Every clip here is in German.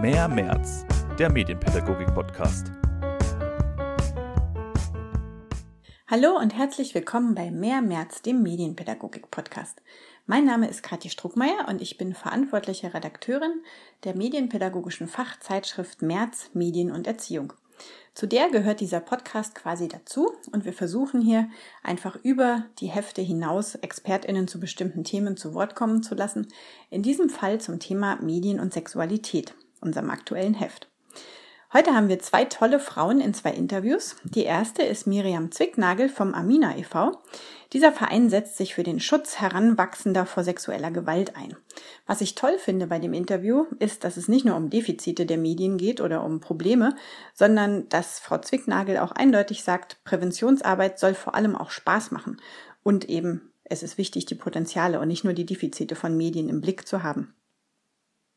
Mehr März, der Medienpädagogik-Podcast. Hallo und herzlich willkommen bei Mehr März, dem Medienpädagogik-Podcast. Mein Name ist Kathi Struckmeier und ich bin verantwortliche Redakteurin der medienpädagogischen Fachzeitschrift März Medien und Erziehung. Zu der gehört dieser Podcast quasi dazu und wir versuchen hier einfach über die Hefte hinaus Expertinnen zu bestimmten Themen zu Wort kommen zu lassen. In diesem Fall zum Thema Medien und Sexualität, unserem aktuellen Heft. Heute haben wir zwei tolle Frauen in zwei Interviews. Die erste ist Miriam Zwicknagel vom Amina e.V. Dieser Verein setzt sich für den Schutz Heranwachsender vor sexueller Gewalt ein. Was ich toll finde bei dem Interview ist, dass es nicht nur um Defizite der Medien geht oder um Probleme, sondern dass Frau Zwicknagel auch eindeutig sagt, Präventionsarbeit soll vor allem auch Spaß machen und eben es ist wichtig, die Potenziale und nicht nur die Defizite von Medien im Blick zu haben.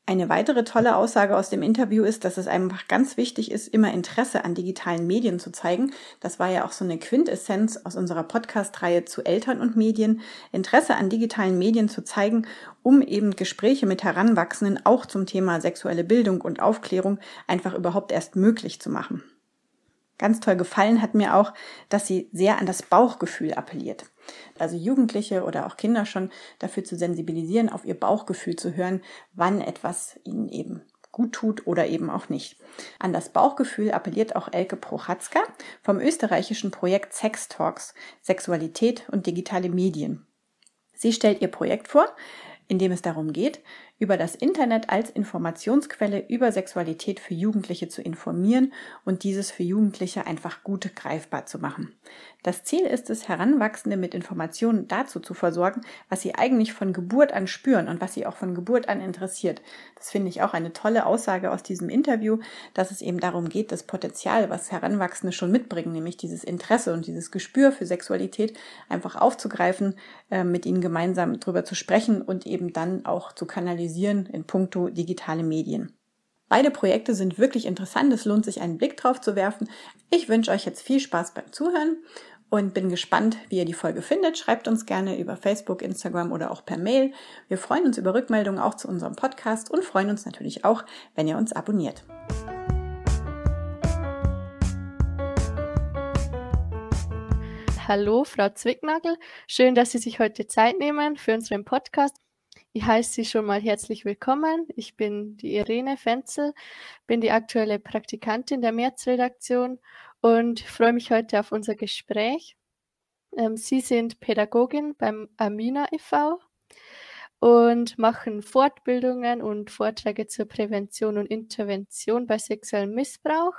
Eine weitere tolle Aussage aus dem Interview ist, dass es einfach ganz wichtig ist, immer Interesse an digitalen Medien zu zeigen. Das war ja auch so eine Quintessenz aus unserer Podcast-Reihe zu Eltern und Medien. Interesse an digitalen Medien zu zeigen, um eben Gespräche mit Heranwachsenden auch zum Thema sexuelle Bildung und Aufklärung einfach überhaupt erst möglich zu machen. Ganz toll gefallen hat mir auch, dass sie sehr an das Bauchgefühl appelliert. Also Jugendliche oder auch Kinder schon dafür zu sensibilisieren, auf ihr Bauchgefühl zu hören, wann etwas ihnen eben gut tut oder eben auch nicht. An das Bauchgefühl appelliert auch Elke Prochatzka vom österreichischen Projekt Sex Talks, Sexualität und digitale Medien. Sie stellt ihr Projekt vor, in dem es darum geht, über das Internet als Informationsquelle über Sexualität für Jugendliche zu informieren und dieses für Jugendliche einfach gut greifbar zu machen. Das Ziel ist es, Heranwachsende mit Informationen dazu zu versorgen, was sie eigentlich von Geburt an spüren und was sie auch von Geburt an interessiert. Das finde ich auch eine tolle Aussage aus diesem Interview, dass es eben darum geht, das Potenzial, was Heranwachsende schon mitbringen, nämlich dieses Interesse und dieses Gespür für Sexualität einfach aufzugreifen, äh, mit ihnen gemeinsam drüber zu sprechen und eben dann auch zu kanalisieren in puncto digitale Medien. Beide Projekte sind wirklich interessant. Es lohnt sich, einen Blick drauf zu werfen. Ich wünsche euch jetzt viel Spaß beim Zuhören und bin gespannt, wie ihr die Folge findet. Schreibt uns gerne über Facebook, Instagram oder auch per Mail. Wir freuen uns über Rückmeldungen auch zu unserem Podcast und freuen uns natürlich auch, wenn ihr uns abonniert. Hallo, Frau Zwicknagel. Schön, dass Sie sich heute Zeit nehmen für unseren Podcast. Ich heiße Sie schon mal herzlich willkommen. Ich bin die Irene Fenzel, bin die aktuelle Praktikantin der Märzredaktion und freue mich heute auf unser Gespräch. Ähm, Sie sind Pädagogin beim Amina e.V. und machen Fortbildungen und Vorträge zur Prävention und Intervention bei sexuellem Missbrauch.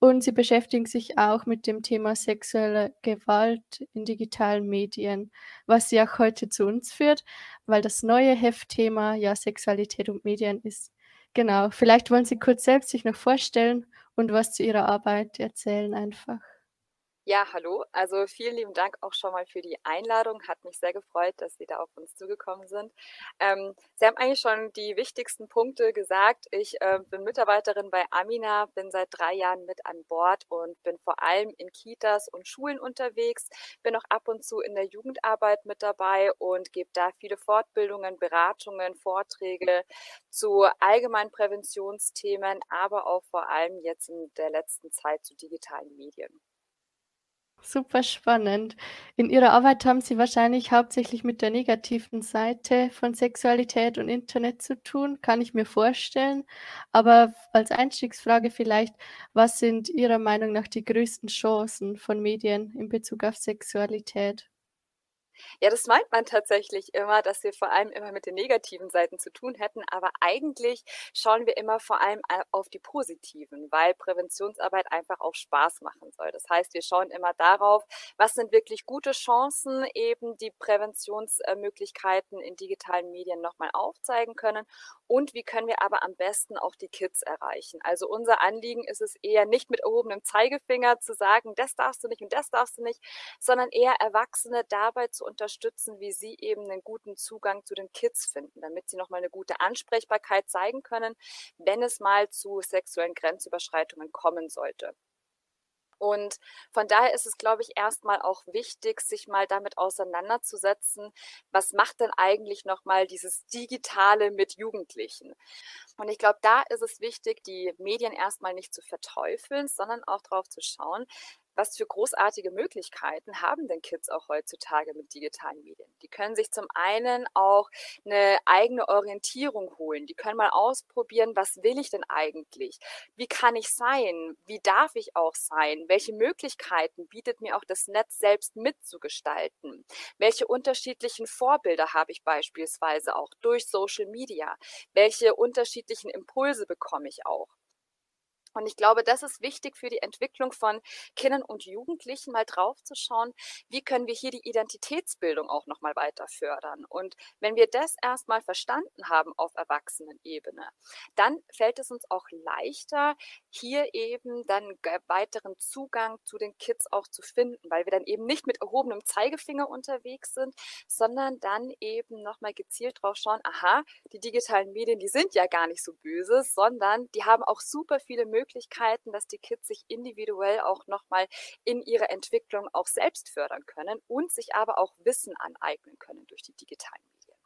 Und Sie beschäftigen sich auch mit dem Thema sexuelle Gewalt in digitalen Medien, was Sie auch heute zu uns führt, weil das neue Heftthema ja Sexualität und Medien ist. Genau, vielleicht wollen Sie kurz selbst sich noch vorstellen und was zu Ihrer Arbeit erzählen einfach. Ja, hallo. Also vielen lieben Dank auch schon mal für die Einladung. Hat mich sehr gefreut, dass Sie da auf uns zugekommen sind. Ähm, Sie haben eigentlich schon die wichtigsten Punkte gesagt. Ich äh, bin Mitarbeiterin bei Amina, bin seit drei Jahren mit an Bord und bin vor allem in Kitas und Schulen unterwegs. Bin auch ab und zu in der Jugendarbeit mit dabei und gebe da viele Fortbildungen, Beratungen, Vorträge zu allgemeinen Präventionsthemen, aber auch vor allem jetzt in der letzten Zeit zu digitalen Medien. Super spannend. In Ihrer Arbeit haben Sie wahrscheinlich hauptsächlich mit der negativen Seite von Sexualität und Internet zu tun, kann ich mir vorstellen. Aber als Einstiegsfrage vielleicht, was sind Ihrer Meinung nach die größten Chancen von Medien in Bezug auf Sexualität? Ja, das meint man tatsächlich immer, dass wir vor allem immer mit den negativen Seiten zu tun hätten, aber eigentlich schauen wir immer vor allem auf die positiven, weil Präventionsarbeit einfach auch Spaß machen soll. Das heißt, wir schauen immer darauf, was sind wirklich gute Chancen, eben die Präventionsmöglichkeiten in digitalen Medien nochmal aufzeigen können und wie können wir aber am besten auch die Kids erreichen. Also unser Anliegen ist es eher nicht mit erhobenem Zeigefinger zu sagen, das darfst du nicht und das darfst du nicht, sondern eher Erwachsene dabei zu unterstützen, wie sie eben einen guten Zugang zu den Kids finden, damit sie nochmal eine gute Ansprechbarkeit zeigen können, wenn es mal zu sexuellen Grenzüberschreitungen kommen sollte. Und von daher ist es, glaube ich, erstmal auch wichtig, sich mal damit auseinanderzusetzen, was macht denn eigentlich nochmal dieses Digitale mit Jugendlichen? Und ich glaube, da ist es wichtig, die Medien erstmal nicht zu verteufeln, sondern auch darauf zu schauen, was für großartige Möglichkeiten haben denn Kids auch heutzutage mit digitalen Medien? Die können sich zum einen auch eine eigene Orientierung holen. Die können mal ausprobieren, was will ich denn eigentlich? Wie kann ich sein? Wie darf ich auch sein? Welche Möglichkeiten bietet mir auch das Netz selbst mitzugestalten? Welche unterschiedlichen Vorbilder habe ich beispielsweise auch durch Social Media? Welche unterschiedlichen Impulse bekomme ich auch? Und ich glaube, das ist wichtig für die Entwicklung von Kindern und Jugendlichen, mal drauf zu schauen, wie können wir hier die Identitätsbildung auch nochmal weiter fördern. Und wenn wir das erstmal verstanden haben auf Erwachsenenebene, dann fällt es uns auch leichter, hier eben dann weiteren Zugang zu den Kids auch zu finden, weil wir dann eben nicht mit erhobenem Zeigefinger unterwegs sind, sondern dann eben nochmal gezielt drauf schauen, aha, die digitalen Medien, die sind ja gar nicht so böse, sondern die haben auch super viele Möglichkeiten, Möglichkeiten, dass die Kids sich individuell auch nochmal in ihrer Entwicklung auch selbst fördern können und sich aber auch Wissen aneignen können durch die digitalen Medien.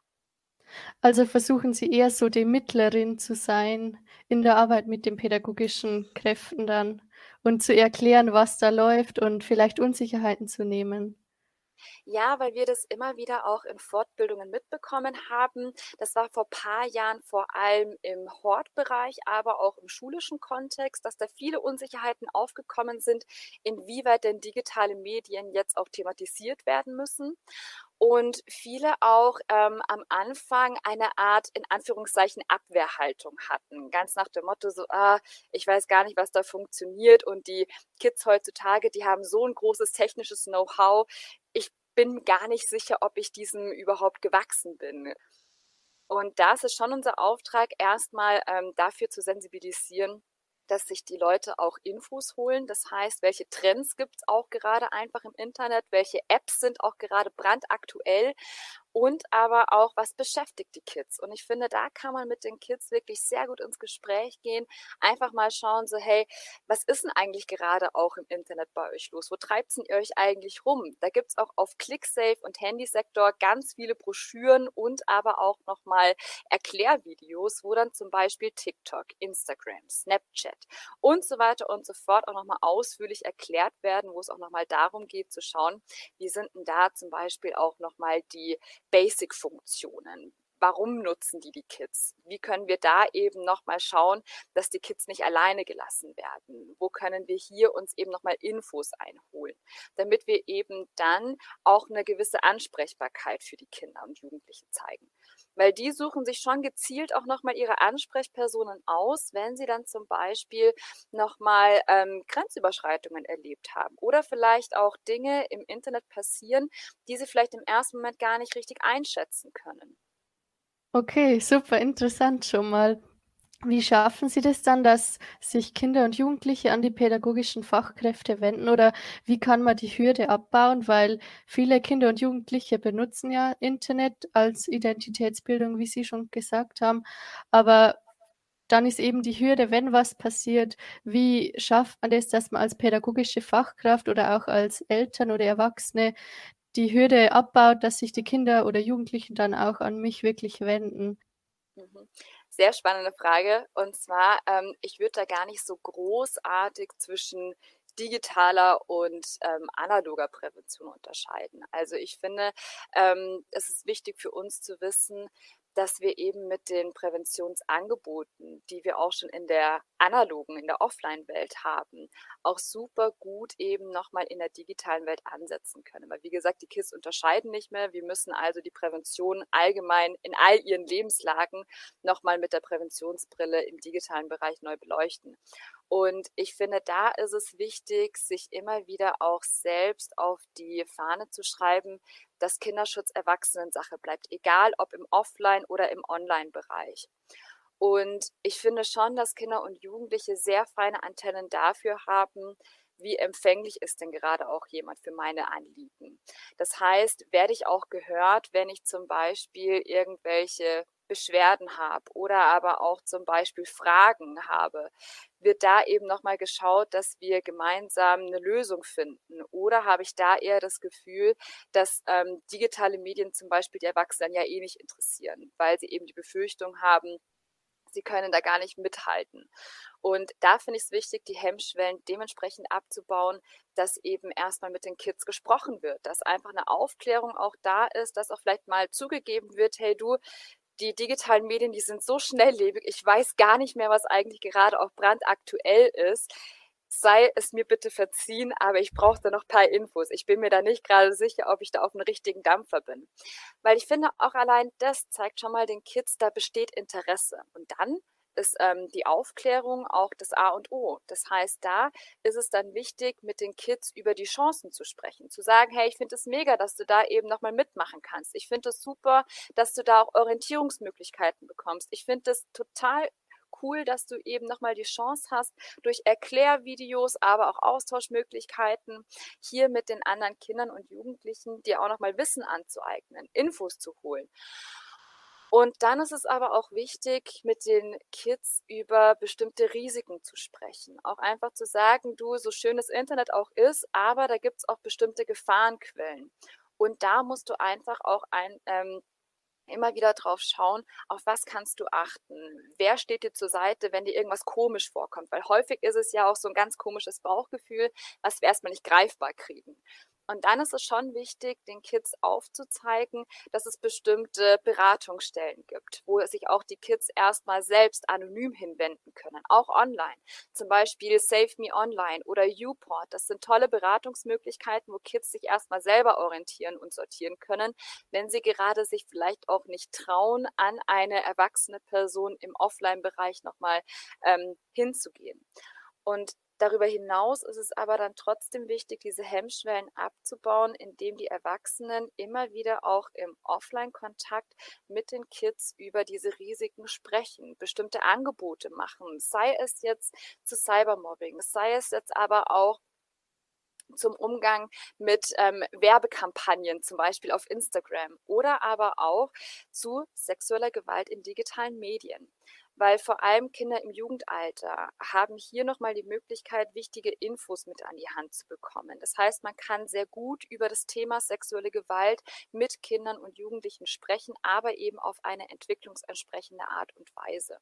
Also versuchen Sie eher so die Mittlerin zu sein in der Arbeit mit den pädagogischen Kräften dann und zu erklären, was da läuft und vielleicht Unsicherheiten zu nehmen. Ja, weil wir das immer wieder auch in Fortbildungen mitbekommen haben. Das war vor paar Jahren vor allem im Hortbereich, aber auch im schulischen Kontext, dass da viele Unsicherheiten aufgekommen sind, inwieweit denn digitale Medien jetzt auch thematisiert werden müssen und viele auch ähm, am Anfang eine Art in Anführungszeichen Abwehrhaltung hatten. Ganz nach dem Motto so, ah, ich weiß gar nicht, was da funktioniert und die Kids heutzutage, die haben so ein großes technisches Know-how. Bin gar nicht sicher, ob ich diesem überhaupt gewachsen bin. Und da ist es schon unser Auftrag, erstmal ähm, dafür zu sensibilisieren, dass sich die Leute auch Infos holen. Das heißt, welche Trends gibt es auch gerade einfach im Internet, welche Apps sind auch gerade brandaktuell und aber auch, was beschäftigt die Kids. Und ich finde, da kann man mit den Kids wirklich sehr gut ins Gespräch gehen. Einfach mal schauen, so, hey, was ist denn eigentlich gerade auch im Internet bei euch los? Wo treibt ihr euch eigentlich rum? Da gibt es auch auf ClickSafe und Handysektor ganz viele Broschüren und aber auch nochmal Erklärvideos, wo dann zum Beispiel TikTok, Instagram, Snapchat und so weiter und so fort auch nochmal ausführlich erklärt werden, wo es auch nochmal darum geht zu schauen, wie sind denn da zum Beispiel auch nochmal die Basic-Funktionen. Warum nutzen die die Kids? Wie können wir da eben nochmal schauen, dass die Kids nicht alleine gelassen werden? Wo können wir hier uns eben nochmal Infos einholen, damit wir eben dann auch eine gewisse Ansprechbarkeit für die Kinder und Jugendlichen zeigen? Weil die suchen sich schon gezielt auch nochmal ihre Ansprechpersonen aus, wenn sie dann zum Beispiel nochmal ähm, Grenzüberschreitungen erlebt haben oder vielleicht auch Dinge im Internet passieren, die sie vielleicht im ersten Moment gar nicht richtig einschätzen können. Okay, super interessant schon mal. Wie schaffen Sie das dann, dass sich Kinder und Jugendliche an die pädagogischen Fachkräfte wenden oder wie kann man die Hürde abbauen? Weil viele Kinder und Jugendliche benutzen ja Internet als Identitätsbildung, wie Sie schon gesagt haben. Aber dann ist eben die Hürde, wenn was passiert, wie schafft man das, dass man als pädagogische Fachkraft oder auch als Eltern oder Erwachsene die Hürde abbaut, dass sich die Kinder oder Jugendlichen dann auch an mich wirklich wenden? Mhm. Sehr spannende Frage. Und zwar, ähm, ich würde da gar nicht so großartig zwischen digitaler und ähm, analoger Prävention unterscheiden. Also ich finde, ähm, es ist wichtig für uns zu wissen, dass wir eben mit den Präventionsangeboten, die wir auch schon in der analogen, in der Offline-Welt haben, auch super gut eben nochmal in der digitalen Welt ansetzen können. Weil wie gesagt, die KISS unterscheiden nicht mehr. Wir müssen also die Prävention allgemein in all ihren Lebenslagen nochmal mit der Präventionsbrille im digitalen Bereich neu beleuchten. Und ich finde, da ist es wichtig, sich immer wieder auch selbst auf die Fahne zu schreiben, dass Kinderschutz Erwachsenensache bleibt, egal ob im Offline- oder im Online-Bereich. Und ich finde schon, dass Kinder und Jugendliche sehr feine Antennen dafür haben, wie empfänglich ist denn gerade auch jemand für meine Anliegen. Das heißt, werde ich auch gehört, wenn ich zum Beispiel irgendwelche Beschwerden habe oder aber auch zum Beispiel Fragen habe, wird da eben nochmal geschaut, dass wir gemeinsam eine Lösung finden? Oder habe ich da eher das Gefühl, dass ähm, digitale Medien zum Beispiel die Erwachsenen ja eh nicht interessieren, weil sie eben die Befürchtung haben, sie können da gar nicht mithalten. Und da finde ich es wichtig, die Hemmschwellen dementsprechend abzubauen, dass eben erstmal mit den Kids gesprochen wird, dass einfach eine Aufklärung auch da ist, dass auch vielleicht mal zugegeben wird, hey du, die digitalen Medien, die sind so schnelllebig, ich weiß gar nicht mehr, was eigentlich gerade auch brandaktuell ist. Sei es mir bitte verziehen, aber ich brauche da noch ein paar Infos. Ich bin mir da nicht gerade sicher, ob ich da auf dem richtigen Dampfer bin. Weil ich finde, auch allein das zeigt schon mal den Kids, da besteht Interesse. Und dann ist ähm, die Aufklärung auch das A und O. Das heißt, da ist es dann wichtig, mit den Kids über die Chancen zu sprechen, zu sagen, hey, ich finde es mega, dass du da eben nochmal mitmachen kannst. Ich finde es super, dass du da auch Orientierungsmöglichkeiten bekommst. Ich finde es total cool, dass du eben nochmal die Chance hast, durch Erklärvideos, aber auch Austauschmöglichkeiten hier mit den anderen Kindern und Jugendlichen dir auch nochmal Wissen anzueignen, Infos zu holen. Und dann ist es aber auch wichtig, mit den Kids über bestimmte Risiken zu sprechen. Auch einfach zu sagen, du, so schön das Internet auch ist, aber da gibt es auch bestimmte Gefahrenquellen. Und da musst du einfach auch ein, ähm, immer wieder drauf schauen, auf was kannst du achten? Wer steht dir zur Seite, wenn dir irgendwas komisch vorkommt? Weil häufig ist es ja auch so ein ganz komisches Bauchgefühl, was wir erstmal nicht greifbar kriegen. Und dann ist es schon wichtig, den Kids aufzuzeigen, dass es bestimmte Beratungsstellen gibt, wo sich auch die Kids erstmal selbst anonym hinwenden können, auch online. Zum Beispiel Save Me Online oder Uport. Das sind tolle Beratungsmöglichkeiten, wo Kids sich erstmal selber orientieren und sortieren können, wenn sie gerade sich vielleicht auch nicht trauen, an eine erwachsene Person im Offline-Bereich nochmal ähm, hinzugehen. Und Darüber hinaus ist es aber dann trotzdem wichtig, diese Hemmschwellen abzubauen, indem die Erwachsenen immer wieder auch im Offline-Kontakt mit den Kids über diese Risiken sprechen, bestimmte Angebote machen, sei es jetzt zu Cybermobbing, sei es jetzt aber auch zum Umgang mit ähm, Werbekampagnen, zum Beispiel auf Instagram oder aber auch zu sexueller Gewalt in digitalen Medien weil vor allem Kinder im Jugendalter haben hier nochmal die Möglichkeit, wichtige Infos mit an die Hand zu bekommen. Das heißt, man kann sehr gut über das Thema sexuelle Gewalt mit Kindern und Jugendlichen sprechen, aber eben auf eine entwicklungsentsprechende Art und Weise.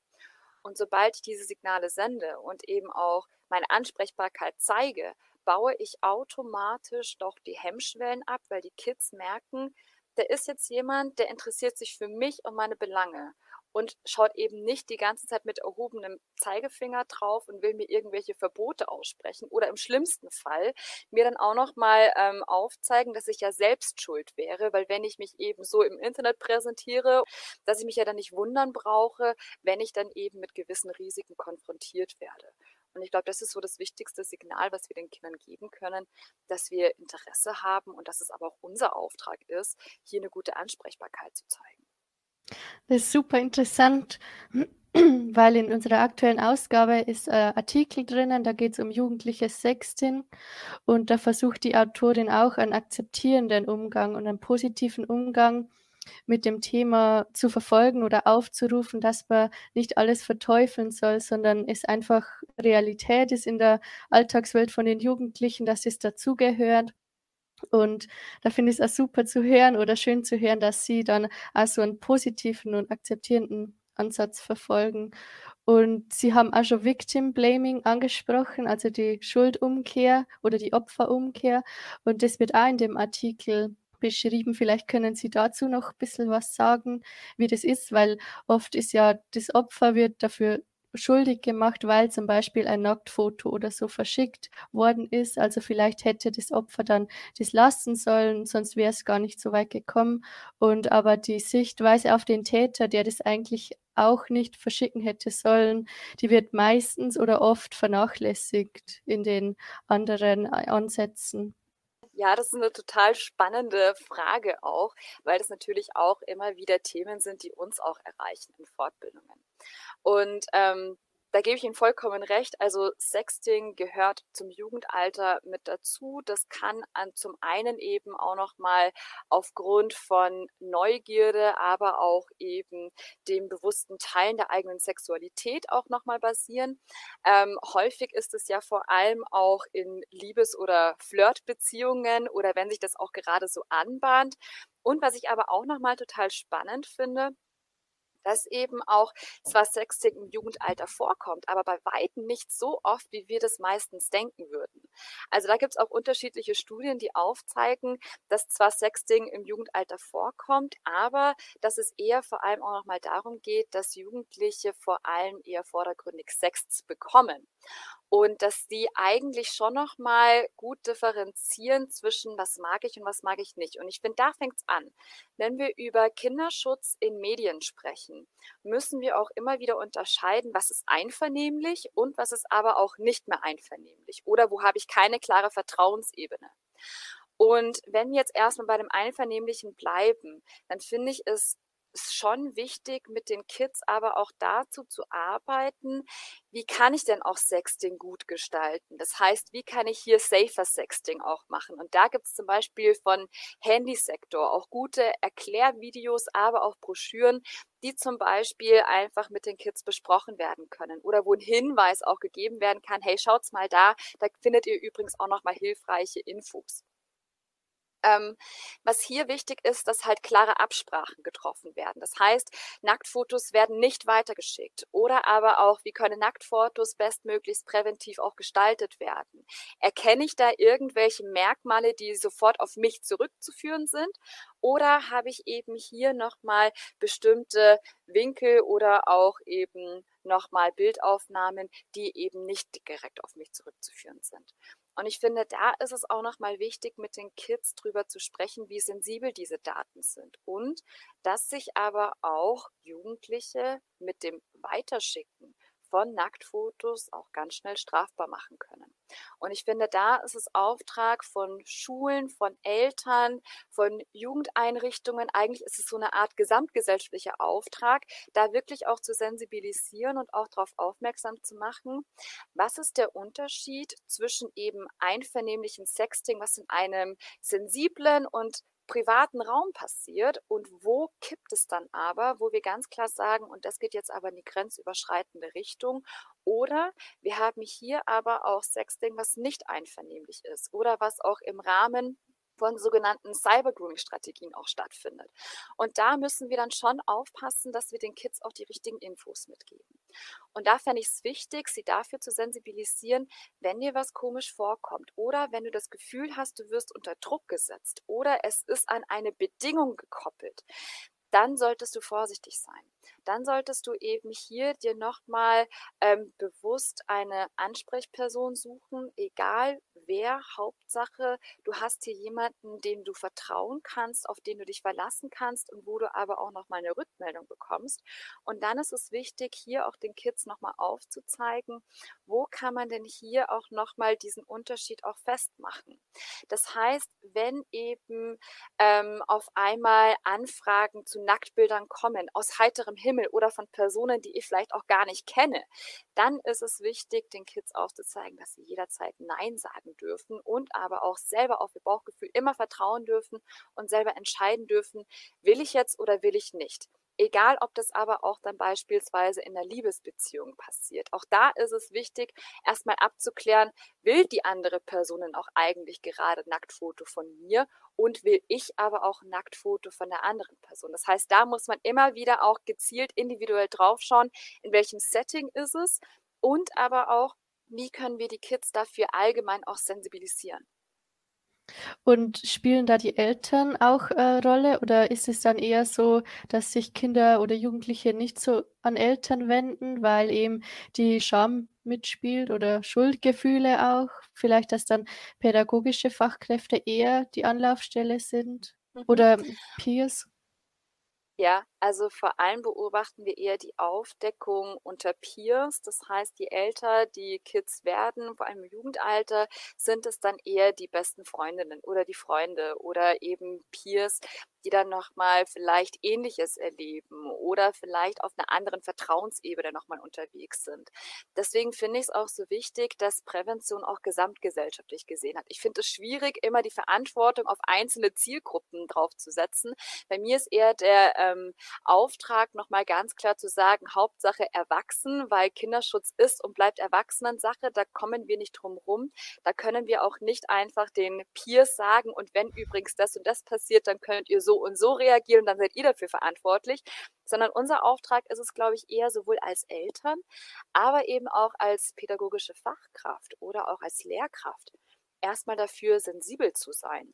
Und sobald ich diese Signale sende und eben auch meine Ansprechbarkeit zeige, baue ich automatisch doch die Hemmschwellen ab, weil die Kids merken, da ist jetzt jemand, der interessiert sich für mich und meine Belange und schaut eben nicht die ganze Zeit mit erhobenem Zeigefinger drauf und will mir irgendwelche Verbote aussprechen oder im schlimmsten Fall mir dann auch noch mal ähm, aufzeigen, dass ich ja selbst schuld wäre, weil wenn ich mich eben so im Internet präsentiere, dass ich mich ja dann nicht wundern brauche, wenn ich dann eben mit gewissen Risiken konfrontiert werde. Und ich glaube, das ist so das wichtigste Signal, was wir den Kindern geben können, dass wir Interesse haben und dass es aber auch unser Auftrag ist, hier eine gute Ansprechbarkeit zu zeigen. Das ist super interessant, weil in unserer aktuellen Ausgabe ist ein Artikel drinnen, da geht es um jugendliches Sexting und da versucht die Autorin auch einen akzeptierenden Umgang und einen positiven Umgang mit dem Thema zu verfolgen oder aufzurufen, dass man nicht alles verteufeln soll, sondern es einfach Realität ist in der Alltagswelt von den Jugendlichen, dass es dazugehört und da finde ich es auch super zu hören oder schön zu hören, dass sie dann auch so einen positiven und akzeptierenden Ansatz verfolgen. Und sie haben auch schon Victim Blaming angesprochen, also die Schuldumkehr oder die Opferumkehr. Und das wird auch in dem Artikel beschrieben. Vielleicht können Sie dazu noch ein bisschen was sagen, wie das ist, weil oft ist ja das Opfer wird dafür schuldig gemacht, weil zum Beispiel ein Nacktfoto oder so verschickt worden ist. Also vielleicht hätte das Opfer dann das lassen sollen, sonst wäre es gar nicht so weit gekommen. Und aber die Sichtweise auf den Täter, der das eigentlich auch nicht verschicken hätte sollen, die wird meistens oder oft vernachlässigt in den anderen Ansätzen. Ja, das ist eine total spannende Frage auch, weil das natürlich auch immer wieder Themen sind, die uns auch erreichen in Fortbildungen. Und ähm, da gebe ich Ihnen vollkommen recht. Also Sexting gehört zum Jugendalter mit dazu. Das kann an, zum einen eben auch nochmal aufgrund von Neugierde, aber auch eben dem bewussten Teilen der eigenen Sexualität auch nochmal basieren. Ähm, häufig ist es ja vor allem auch in Liebes- oder Flirtbeziehungen oder wenn sich das auch gerade so anbahnt. Und was ich aber auch nochmal total spannend finde, dass eben auch zwar Sexting im Jugendalter vorkommt, aber bei weitem nicht so oft, wie wir das meistens denken würden. Also da gibt es auch unterschiedliche Studien, die aufzeigen, dass zwar Sexting im Jugendalter vorkommt, aber dass es eher vor allem auch nochmal darum geht, dass Jugendliche vor allem eher vordergründig Sex bekommen und dass die eigentlich schon noch mal gut differenzieren zwischen was mag ich und was mag ich nicht. Und ich finde, da fängt es an. Wenn wir über Kinderschutz in Medien sprechen, müssen wir auch immer wieder unterscheiden, was ist einvernehmlich und was ist aber auch nicht mehr einvernehmlich oder wo habe ich keine klare Vertrauensebene. Und wenn wir jetzt erstmal bei dem Einvernehmlichen bleiben, dann finde ich es ist schon wichtig, mit den Kids aber auch dazu zu arbeiten, wie kann ich denn auch Sexting gut gestalten? Das heißt, wie kann ich hier safer Sexting auch machen? Und da gibt es zum Beispiel von Handysektor auch gute Erklärvideos, aber auch Broschüren, die zum Beispiel einfach mit den Kids besprochen werden können oder wo ein Hinweis auch gegeben werden kann, hey, schaut's mal da, da findet ihr übrigens auch noch mal hilfreiche Infos. Ähm, was hier wichtig ist, dass halt klare Absprachen getroffen werden. Das heißt, Nacktfotos werden nicht weitergeschickt oder aber auch, wie können Nacktfotos bestmöglichst präventiv auch gestaltet werden. Erkenne ich da irgendwelche Merkmale, die sofort auf mich zurückzuführen sind oder habe ich eben hier nochmal bestimmte Winkel oder auch eben nochmal Bildaufnahmen, die eben nicht direkt auf mich zurückzuführen sind. Und ich finde, da ist es auch nochmal wichtig, mit den Kids drüber zu sprechen, wie sensibel diese Daten sind. Und dass sich aber auch Jugendliche mit dem Weiterschicken von Nacktfotos auch ganz schnell strafbar machen können. Und ich finde, da ist es Auftrag von Schulen, von Eltern, von Jugendeinrichtungen, eigentlich ist es so eine Art gesamtgesellschaftlicher Auftrag, da wirklich auch zu sensibilisieren und auch darauf aufmerksam zu machen, was ist der Unterschied zwischen eben einvernehmlichen Sexting, was in einem sensiblen und privaten Raum passiert und wo kippt es dann aber, wo wir ganz klar sagen, und das geht jetzt aber in die grenzüberschreitende Richtung, oder wir haben hier aber auch Sexting, was nicht einvernehmlich ist oder was auch im Rahmen von sogenannten Cyber-Grooming-Strategien auch stattfindet. Und da müssen wir dann schon aufpassen, dass wir den Kids auch die richtigen Infos mitgeben. Und da fände ich es wichtig, sie dafür zu sensibilisieren, wenn dir was komisch vorkommt oder wenn du das Gefühl hast, du wirst unter Druck gesetzt oder es ist an eine Bedingung gekoppelt, dann solltest du vorsichtig sein. Dann solltest du eben hier dir nochmal ähm, bewusst eine Ansprechperson suchen, egal wer, Hauptsache, du hast hier jemanden, dem du vertrauen kannst, auf den du dich verlassen kannst und wo du aber auch nochmal eine Rückmeldung bekommst. Und dann ist es wichtig, hier auch den Kids nochmal aufzuzeigen, wo kann man denn hier auch nochmal diesen Unterschied auch festmachen. Das heißt, wenn eben ähm, auf einmal Anfragen zu Nacktbildern kommen aus heiterem Himmel oder von Personen, die ich vielleicht auch gar nicht kenne, dann ist es wichtig, den Kids aufzuzeigen, dass sie jederzeit Nein sagen dürfen und aber auch selber auf ihr Bauchgefühl immer vertrauen dürfen und selber entscheiden dürfen, will ich jetzt oder will ich nicht. Egal, ob das aber auch dann beispielsweise in der Liebesbeziehung passiert. Auch da ist es wichtig, erstmal abzuklären, will die andere Person auch eigentlich gerade Nacktfoto von mir und will ich aber auch Nacktfoto von der anderen Person. Das heißt, da muss man immer wieder auch gezielt individuell draufschauen, in welchem Setting ist es und aber auch, wie können wir die Kids dafür allgemein auch sensibilisieren. Und spielen da die Eltern auch äh, Rolle oder ist es dann eher so, dass sich Kinder oder Jugendliche nicht so an Eltern wenden, weil eben die Scham mitspielt oder Schuldgefühle auch? Vielleicht, dass dann pädagogische Fachkräfte eher die Anlaufstelle sind mhm. oder Peers? Ja, also vor allem beobachten wir eher die Aufdeckung unter Peers. Das heißt, je älter die Kids werden, vor allem im Jugendalter, sind es dann eher die besten Freundinnen oder die Freunde oder eben Peers, die dann nochmal vielleicht Ähnliches erleben oder vielleicht auf einer anderen Vertrauensebene nochmal unterwegs sind. Deswegen finde ich es auch so wichtig, dass Prävention auch gesamtgesellschaftlich gesehen hat. Ich finde es schwierig, immer die Verantwortung auf einzelne Zielgruppen draufzusetzen. Bei mir ist eher der ähm, Auftrag, nochmal ganz klar zu sagen, Hauptsache erwachsen, weil Kinderschutz ist und bleibt Erwachsenensache. Da kommen wir nicht drum rum. Da können wir auch nicht einfach den Peers sagen, und wenn übrigens das und das passiert, dann könnt ihr so und so reagieren, dann seid ihr dafür verantwortlich. Sondern unser Auftrag ist es, glaube ich, eher sowohl als Eltern, aber eben auch als pädagogische Fachkraft oder auch als Lehrkraft, erstmal dafür sensibel zu sein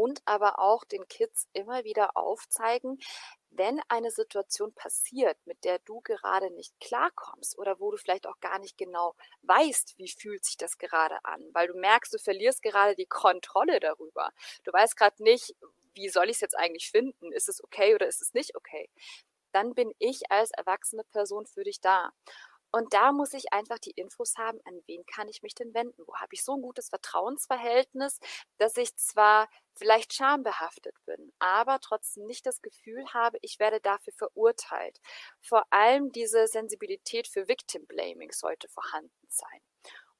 und aber auch den Kids immer wieder aufzeigen, wenn eine Situation passiert, mit der du gerade nicht klarkommst oder wo du vielleicht auch gar nicht genau weißt, wie fühlt sich das gerade an, weil du merkst, du verlierst gerade die Kontrolle darüber. Du weißt gerade nicht, wie soll ich es jetzt eigentlich finden? Ist es okay oder ist es nicht okay? Dann bin ich als erwachsene Person für dich da. Und da muss ich einfach die Infos haben, an wen kann ich mich denn wenden? Wo habe ich so ein gutes Vertrauensverhältnis, dass ich zwar vielleicht schambehaftet bin, aber trotzdem nicht das Gefühl habe, ich werde dafür verurteilt. Vor allem diese Sensibilität für Victim Blaming sollte vorhanden sein.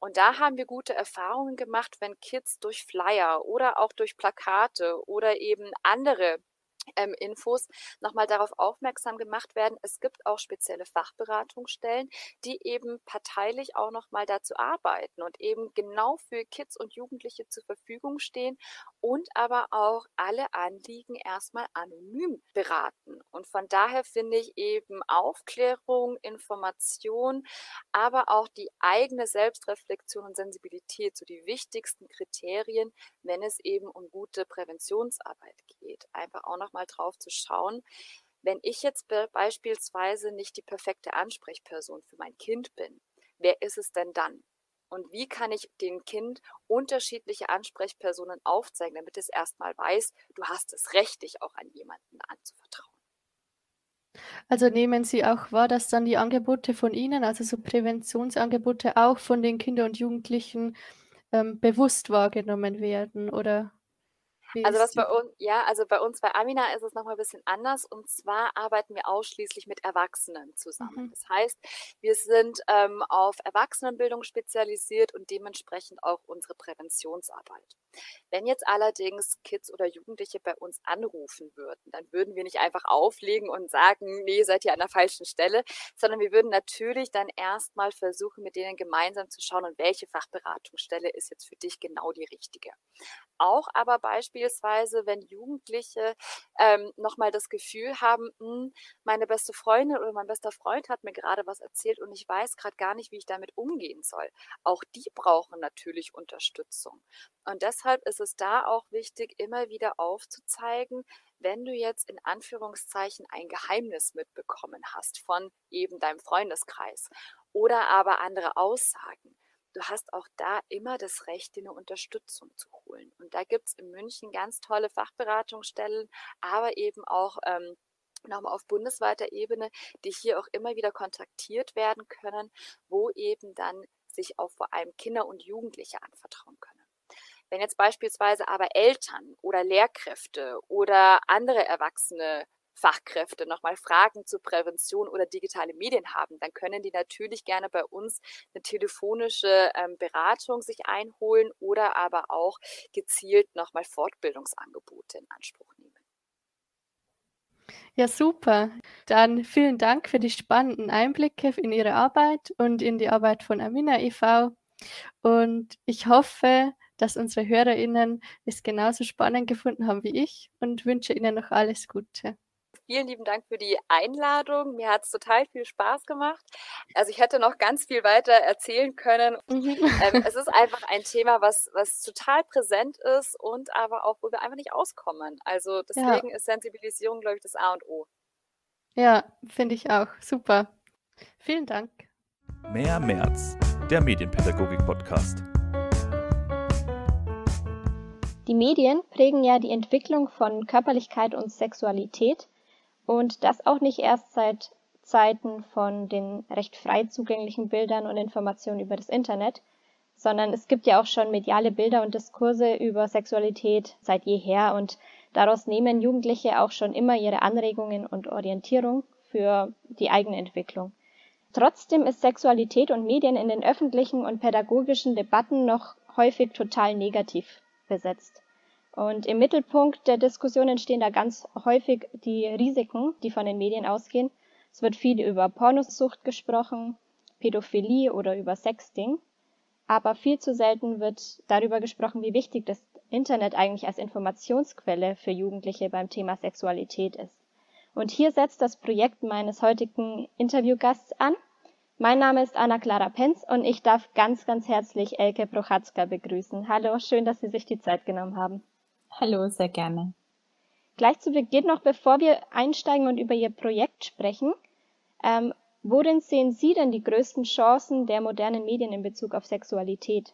Und da haben wir gute Erfahrungen gemacht, wenn Kids durch Flyer oder auch durch Plakate oder eben andere ähm, Infos nochmal darauf aufmerksam gemacht werden. Es gibt auch spezielle Fachberatungsstellen, die eben parteilich auch nochmal dazu arbeiten und eben genau für Kids und Jugendliche zur Verfügung stehen und aber auch alle Anliegen erstmal anonym beraten. Und von daher finde ich eben Aufklärung, Information, aber auch die eigene Selbstreflexion und Sensibilität so die wichtigsten Kriterien, wenn es eben um gute Präventionsarbeit geht. Einfach auch nochmal drauf zu schauen, wenn ich jetzt be beispielsweise nicht die perfekte Ansprechperson für mein Kind bin, wer ist es denn dann? Und wie kann ich dem Kind unterschiedliche Ansprechpersonen aufzeigen, damit es erstmal weiß, du hast es recht, dich auch an jemanden anzuvertrauen. Also nehmen Sie auch wahr, dass dann die Angebote von Ihnen, also so Präventionsangebote auch von den Kindern und Jugendlichen ähm, bewusst wahrgenommen werden oder wie also was bei uns, ja, also bei uns bei Amina ist es nochmal ein bisschen anders und zwar arbeiten wir ausschließlich mit Erwachsenen zusammen. Mhm. Das heißt, wir sind ähm, auf Erwachsenenbildung spezialisiert und dementsprechend auch unsere Präventionsarbeit. Wenn jetzt allerdings Kids oder Jugendliche bei uns anrufen würden, dann würden wir nicht einfach auflegen und sagen, nee, seid ihr an der falschen Stelle, sondern wir würden natürlich dann erstmal versuchen, mit denen gemeinsam zu schauen, und welche Fachberatungsstelle ist jetzt für dich genau die richtige. Auch aber beispielsweise, wenn Jugendliche ähm, nochmal das Gefühl haben, mh, hm, meine beste Freundin oder mein bester Freund hat mir gerade was erzählt und ich weiß gerade gar nicht, wie ich damit umgehen soll. Auch die brauchen natürlich Unterstützung. Und deshalb ist es da auch wichtig, immer wieder aufzuzeigen, wenn du jetzt in Anführungszeichen ein Geheimnis mitbekommen hast von eben deinem Freundeskreis oder aber andere Aussagen. Du hast auch da immer das Recht, dir eine Unterstützung zu holen. Und da gibt es in München ganz tolle Fachberatungsstellen, aber eben auch ähm, nochmal auf bundesweiter Ebene, die hier auch immer wieder kontaktiert werden können, wo eben dann sich auch vor allem Kinder und Jugendliche anvertrauen können. Wenn jetzt beispielsweise aber Eltern oder Lehrkräfte oder andere erwachsene Fachkräfte nochmal Fragen zur Prävention oder digitale Medien haben, dann können die natürlich gerne bei uns eine telefonische ähm, Beratung sich einholen oder aber auch gezielt nochmal Fortbildungsangebote in Anspruch nehmen. Ja, super. Dann vielen Dank für die spannenden Einblicke in Ihre Arbeit und in die Arbeit von Amina e.V. Und ich hoffe, dass unsere HörerInnen es genauso spannend gefunden haben wie ich und wünsche Ihnen noch alles Gute. Vielen lieben Dank für die Einladung. Mir hat es total viel Spaß gemacht. Also ich hätte noch ganz viel weiter erzählen können. Mhm. Ähm, es ist einfach ein Thema, was, was total präsent ist und aber auch, wo wir einfach nicht auskommen. Also deswegen ja. ist Sensibilisierung, glaube ich, das A und O. Ja, finde ich auch. Super. Vielen Dank. Mehr März, der Medienpädagogik-Podcast. Die Medien prägen ja die Entwicklung von Körperlichkeit und Sexualität und das auch nicht erst seit Zeiten von den recht frei zugänglichen Bildern und Informationen über das Internet, sondern es gibt ja auch schon mediale Bilder und Diskurse über Sexualität seit jeher und Daraus nehmen Jugendliche auch schon immer ihre Anregungen und Orientierung für die eigene Entwicklung. Trotzdem ist Sexualität und Medien in den öffentlichen und pädagogischen Debatten noch häufig total negativ besetzt. Und im Mittelpunkt der Diskussionen stehen da ganz häufig die Risiken, die von den Medien ausgehen. Es wird viel über Pornosucht gesprochen, Pädophilie oder über Sexting. Aber viel zu selten wird darüber gesprochen, wie wichtig das Internet eigentlich als Informationsquelle für Jugendliche beim Thema Sexualität ist. Und hier setzt das Projekt meines heutigen Interviewgasts an. Mein Name ist Anna-Clara Penz und ich darf ganz, ganz herzlich Elke Prochatzka begrüßen. Hallo, schön, dass Sie sich die Zeit genommen haben. Hallo, sehr gerne. Gleich zu Beginn noch, bevor wir einsteigen und über Ihr Projekt sprechen, ähm, worin sehen Sie denn die größten Chancen der modernen Medien in Bezug auf Sexualität?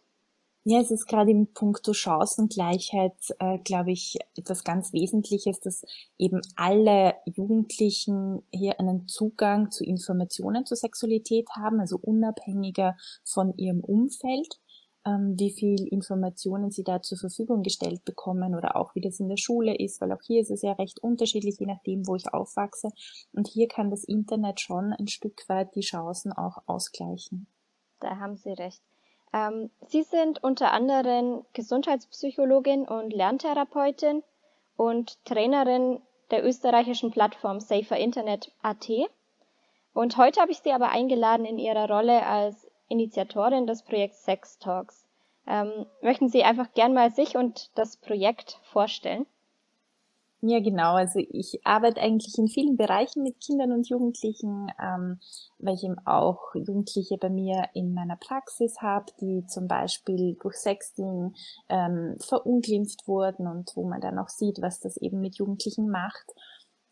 Ja, es ist gerade im Punkto Chancengleichheit, äh, glaube ich, etwas ganz Wesentliches, dass eben alle Jugendlichen hier einen Zugang zu Informationen zur Sexualität haben, also unabhängiger von ihrem Umfeld wie viel Informationen sie da zur Verfügung gestellt bekommen oder auch wie das in der Schule ist, weil auch hier ist es ja recht unterschiedlich, je nachdem, wo ich aufwachse. Und hier kann das Internet schon ein Stück weit die Chancen auch ausgleichen. Da haben Sie recht. Ähm, sie sind unter anderem Gesundheitspsychologin und Lerntherapeutin und Trainerin der österreichischen Plattform Safer Internet AT. Und heute habe ich Sie aber eingeladen in Ihrer Rolle als Initiatorin des Projekts Sex Talks. Ähm, möchten Sie einfach gern mal sich und das Projekt vorstellen? Ja, genau. Also ich arbeite eigentlich in vielen Bereichen mit Kindern und Jugendlichen, ähm, weil ich eben auch Jugendliche bei mir in meiner Praxis habe, die zum Beispiel durch Sexting ähm, verunglimpft wurden und wo man dann auch sieht, was das eben mit Jugendlichen macht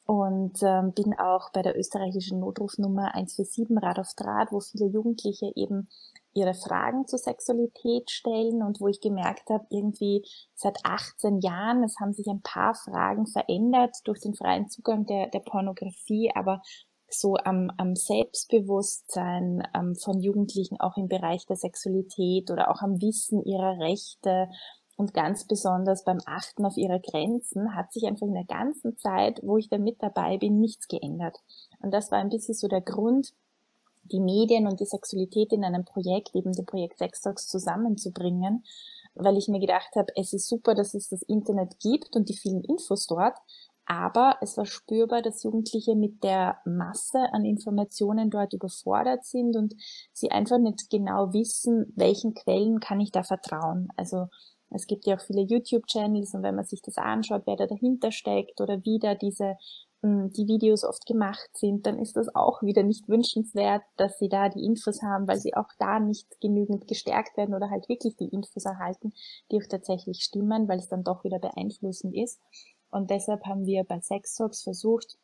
und ähm, bin auch bei der österreichischen Notrufnummer 147 Rad auf Draht, wo viele Jugendliche eben ihre Fragen zur Sexualität stellen und wo ich gemerkt habe, irgendwie seit 18 Jahren, es haben sich ein paar Fragen verändert durch den freien Zugang der, der Pornografie, aber so am, am Selbstbewusstsein ähm, von Jugendlichen auch im Bereich der Sexualität oder auch am Wissen ihrer Rechte und ganz besonders beim Achten auf ihre Grenzen hat sich einfach in der ganzen Zeit, wo ich da mit dabei bin, nichts geändert. Und das war ein bisschen so der Grund, die Medien und die Sexualität in einem Projekt, eben dem Projekt Sex Talks zusammenzubringen, weil ich mir gedacht habe, es ist super, dass es das Internet gibt und die vielen Infos dort, aber es war spürbar, dass Jugendliche mit der Masse an Informationen dort überfordert sind und sie einfach nicht genau wissen, welchen Quellen kann ich da vertrauen. Also es gibt ja auch viele YouTube-Channels und wenn man sich das anschaut, wer da dahinter steckt oder wie da diese hm, die Videos oft gemacht sind, dann ist das auch wieder nicht wünschenswert, dass sie da die Infos haben, weil sie auch da nicht genügend gestärkt werden oder halt wirklich die Infos erhalten, die auch tatsächlich stimmen, weil es dann doch wieder beeinflussend ist. Und deshalb haben wir bei Sex Talks versucht,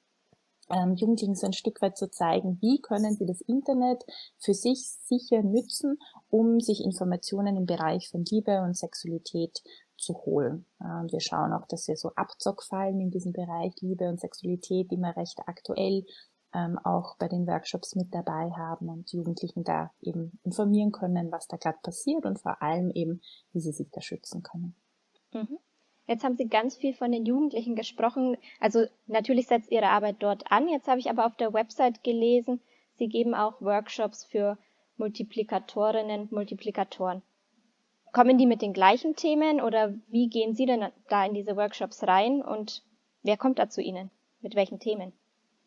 ähm, Jugendlichen so ein Stück weit zu zeigen, wie können sie das Internet für sich sicher nützen, um sich Informationen im Bereich von Liebe und Sexualität zu holen. Ähm, wir schauen auch, dass wir so Abzockfallen in diesem Bereich Liebe und Sexualität immer recht aktuell ähm, auch bei den Workshops mit dabei haben und Jugendlichen da eben informieren können, was da gerade passiert und vor allem eben, wie sie sich da schützen können. Mhm. Jetzt haben Sie ganz viel von den Jugendlichen gesprochen. Also natürlich setzt Ihre Arbeit dort an. Jetzt habe ich aber auf der Website gelesen, Sie geben auch Workshops für Multiplikatorinnen und Multiplikatoren. Kommen die mit den gleichen Themen oder wie gehen Sie denn da in diese Workshops rein und wer kommt da zu Ihnen? Mit welchen Themen?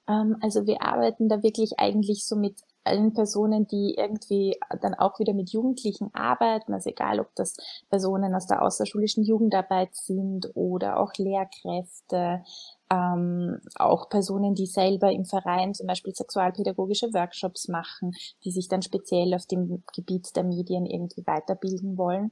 Ähm, also wir arbeiten da wirklich eigentlich so mit allen Personen, die irgendwie dann auch wieder mit Jugendlichen arbeiten, also egal ob das Personen aus der außerschulischen Jugendarbeit sind oder auch Lehrkräfte, ähm, auch Personen, die selber im Verein zum Beispiel sexualpädagogische Workshops machen, die sich dann speziell auf dem Gebiet der Medien irgendwie weiterbilden wollen.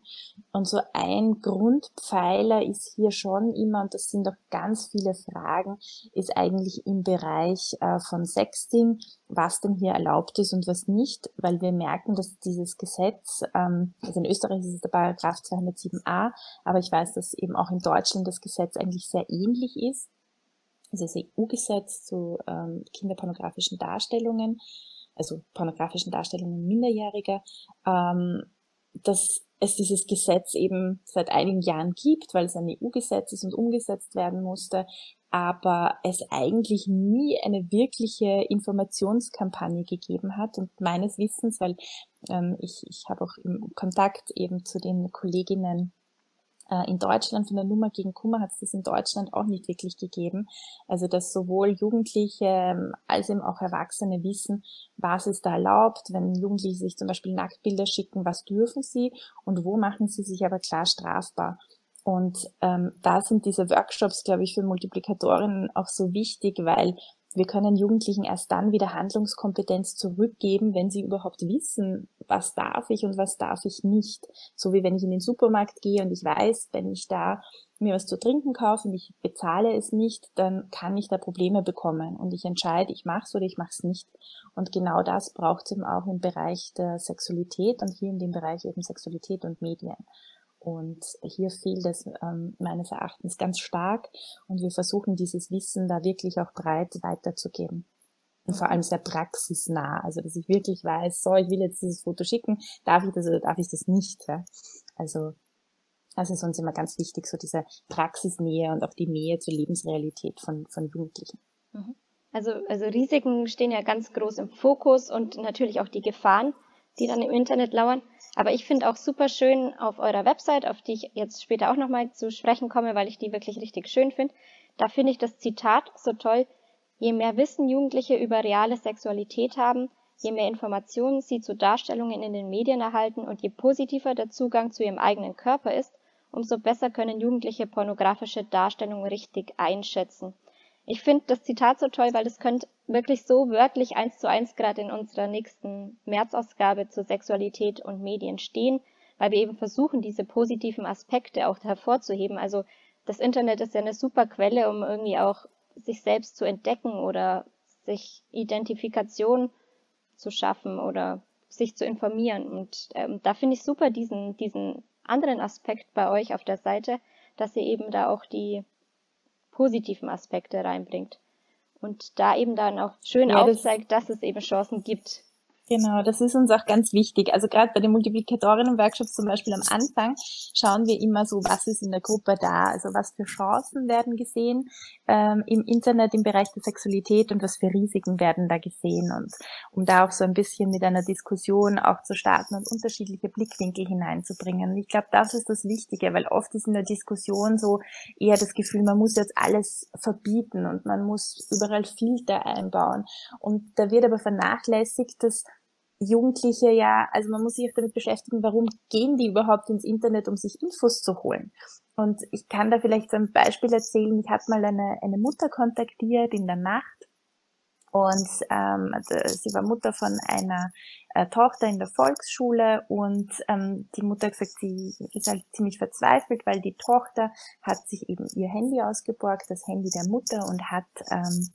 Und so ein Grundpfeiler ist hier schon immer, und das sind auch ganz viele Fragen, ist eigentlich im Bereich äh, von Sexting, was denn hier erlaubt ist und was nicht, weil wir merken, dass dieses Gesetz, ähm, also in Österreich ist es der Paragraph 207a, aber ich weiß, dass eben auch in Deutschland das Gesetz eigentlich sehr ähnlich ist also das EU-Gesetz zu ähm, kinderpornografischen Darstellungen, also pornografischen Darstellungen Minderjähriger, ähm, das es dieses Gesetz eben seit einigen Jahren gibt, weil es ein EU-Gesetz ist und umgesetzt werden musste, aber es eigentlich nie eine wirkliche Informationskampagne gegeben hat. Und meines Wissens, weil ähm, ich, ich habe auch im Kontakt eben zu den Kolleginnen äh, in Deutschland von der Nummer gegen Kummer hat es das in Deutschland auch nicht wirklich gegeben. Also dass sowohl Jugendliche ähm, als eben auch Erwachsene wissen, was ist da erlaubt, wenn Jugendliche sich zum Beispiel Nacktbilder schicken, was dürfen sie und wo machen sie sich aber klar strafbar. Und ähm, da sind diese Workshops, glaube ich, für Multiplikatorinnen auch so wichtig, weil wir können Jugendlichen erst dann wieder Handlungskompetenz zurückgeben, wenn sie überhaupt wissen, was darf ich und was darf ich nicht. So wie wenn ich in den Supermarkt gehe und ich weiß, wenn ich da mir was zu trinken kaufe und ich bezahle es nicht, dann kann ich da Probleme bekommen und ich entscheide, ich mache es oder ich mache es nicht. Und genau das braucht es eben auch im Bereich der Sexualität und hier in dem Bereich eben Sexualität und Medien. Und hier fehlt es ähm, meines Erachtens ganz stark. Und wir versuchen dieses Wissen da wirklich auch breit weiterzugeben. Und vor allem sehr praxisnah. Also, dass ich wirklich weiß, so, ich will jetzt dieses Foto schicken, darf ich das oder darf ich das nicht? Ja? Also, das ist uns immer ganz wichtig, so diese Praxisnähe und auch die Nähe zur Lebensrealität von, von Jugendlichen. Mhm. Also, also Risiken stehen ja ganz groß im Fokus und natürlich auch die Gefahren, die dann im Internet lauern. Aber ich finde auch super schön auf eurer Website, auf die ich jetzt später auch nochmal zu sprechen komme, weil ich die wirklich richtig schön finde. Da finde ich das Zitat so toll. Je mehr Wissen Jugendliche über reale Sexualität haben, je mehr Informationen sie zu Darstellungen in den Medien erhalten und je positiver der Zugang zu ihrem eigenen Körper ist, umso besser können Jugendliche pornografische Darstellungen richtig einschätzen. Ich finde das Zitat so toll, weil das könnte wirklich so wörtlich eins zu eins gerade in unserer nächsten Märzausgabe zur Sexualität und Medien stehen, weil wir eben versuchen, diese positiven Aspekte auch hervorzuheben. Also das Internet ist ja eine super Quelle, um irgendwie auch sich selbst zu entdecken oder sich Identifikation zu schaffen oder sich zu informieren. Und ähm, da finde ich super diesen, diesen anderen Aspekt bei euch auf der Seite, dass ihr eben da auch die positiven Aspekte reinbringt. Und da eben dann auch schön ja, aufzeigt, das dass es eben Chancen gibt, Genau, das ist uns auch ganz wichtig. Also gerade bei den Multiplikatorinnen-Workshops zum Beispiel am Anfang schauen wir immer so, was ist in der Gruppe da, also was für Chancen werden gesehen ähm, im Internet im Bereich der Sexualität und was für Risiken werden da gesehen und um da auch so ein bisschen mit einer Diskussion auch zu starten und unterschiedliche Blickwinkel hineinzubringen. Ich glaube, das ist das Wichtige, weil oft ist in der Diskussion so eher das Gefühl, man muss jetzt alles verbieten und man muss überall Filter einbauen und da wird aber vernachlässigt, dass Jugendliche ja, also man muss sich damit beschäftigen, warum gehen die überhaupt ins Internet, um sich Infos zu holen. Und ich kann da vielleicht so ein Beispiel erzählen. Ich hatte mal eine, eine Mutter kontaktiert in der Nacht und ähm, also sie war Mutter von einer äh, Tochter in der Volksschule und ähm, die Mutter hat gesagt, sie ist halt ziemlich verzweifelt, weil die Tochter hat sich eben ihr Handy ausgeborgt, das Handy der Mutter und hat ähm,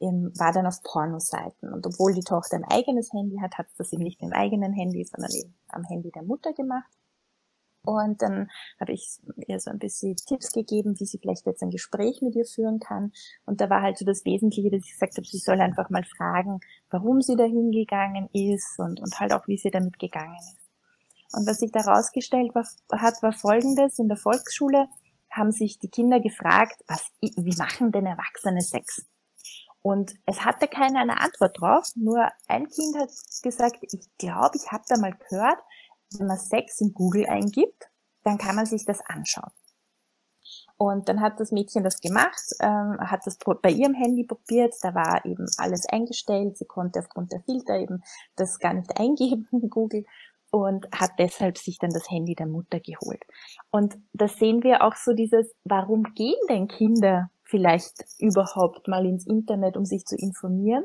war dann auf Pornoseiten. Und obwohl die Tochter ein eigenes Handy hat, hat sie das eben nicht dem eigenen Handy, sondern eben am Handy der Mutter gemacht. Und dann habe ich ihr so ein bisschen Tipps gegeben, wie sie vielleicht jetzt ein Gespräch mit ihr führen kann. Und da war halt so das Wesentliche, dass ich gesagt habe, sie soll einfach mal fragen, warum sie da hingegangen ist und, und halt auch, wie sie damit gegangen ist. Und was sich da rausgestellt hat, war folgendes. In der Volksschule haben sich die Kinder gefragt, was, wie machen denn Erwachsene Sex? Und es hatte keiner eine Antwort drauf, nur ein Kind hat gesagt, ich glaube, ich habe da mal gehört, wenn man Sex in Google eingibt, dann kann man sich das anschauen. Und dann hat das Mädchen das gemacht, ähm, hat das bei ihrem Handy probiert, da war eben alles eingestellt, sie konnte aufgrund der Filter eben das gar nicht eingeben in Google und hat deshalb sich dann das Handy der Mutter geholt. Und da sehen wir auch so dieses, warum gehen denn Kinder vielleicht überhaupt mal ins Internet, um sich zu informieren.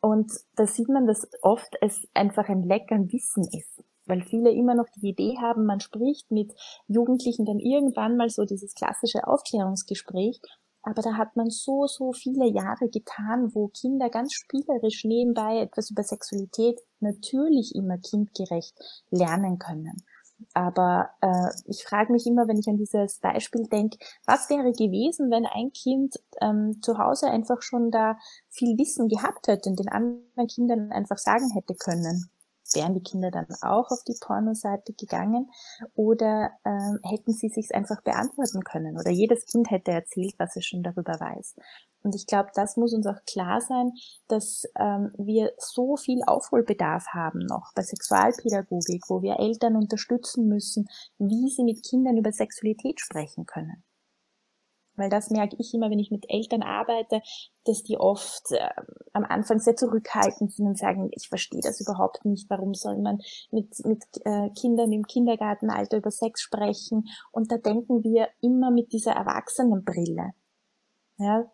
Und da sieht man, dass oft es einfach ein Leck an Wissen ist, weil viele immer noch die Idee haben, man spricht mit Jugendlichen dann irgendwann mal so dieses klassische Aufklärungsgespräch, aber da hat man so, so viele Jahre getan, wo Kinder ganz spielerisch nebenbei etwas über Sexualität natürlich immer kindgerecht lernen können. Aber äh, ich frage mich immer, wenn ich an dieses Beispiel denke, was wäre gewesen, wenn ein Kind ähm, zu Hause einfach schon da viel Wissen gehabt hätte und den anderen Kindern einfach sagen hätte können, wären die Kinder dann auch auf die Pornoseite gegangen oder ähm, hätten sie sich einfach beantworten können oder jedes Kind hätte erzählt, was es schon darüber weiß. Und ich glaube, das muss uns auch klar sein, dass ähm, wir so viel Aufholbedarf haben noch bei Sexualpädagogik, wo wir Eltern unterstützen müssen, wie sie mit Kindern über Sexualität sprechen können. Weil das merke ich immer, wenn ich mit Eltern arbeite, dass die oft äh, am Anfang sehr zurückhaltend sind und sagen, ich verstehe das überhaupt nicht, warum soll man mit, mit äh, Kindern im Kindergartenalter über Sex sprechen? Und da denken wir immer mit dieser Erwachsenenbrille. Ja,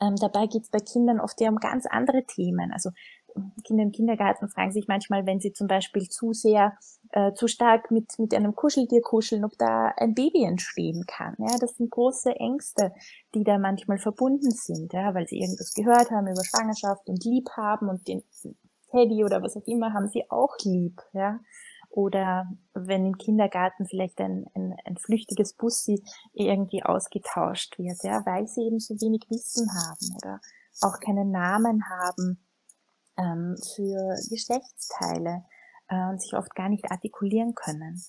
ähm, dabei geht es bei Kindern oft ja um ganz andere Themen. Also Kinder im Kindergarten fragen sich manchmal, wenn sie zum Beispiel zu sehr, äh, zu stark mit, mit einem Kuscheltier kuscheln, ob da ein Baby entstehen kann. Ja, das sind große Ängste, die da manchmal verbunden sind, ja, weil sie irgendwas gehört haben über Schwangerschaft und lieb haben und den Teddy oder was auch immer haben sie auch lieb, ja. Oder wenn im Kindergarten vielleicht ein, ein, ein flüchtiges Bussi irgendwie ausgetauscht wird, ja, weil sie eben so wenig Wissen haben oder auch keinen Namen haben ähm, für Geschlechtsteile äh, und sich oft gar nicht artikulieren können.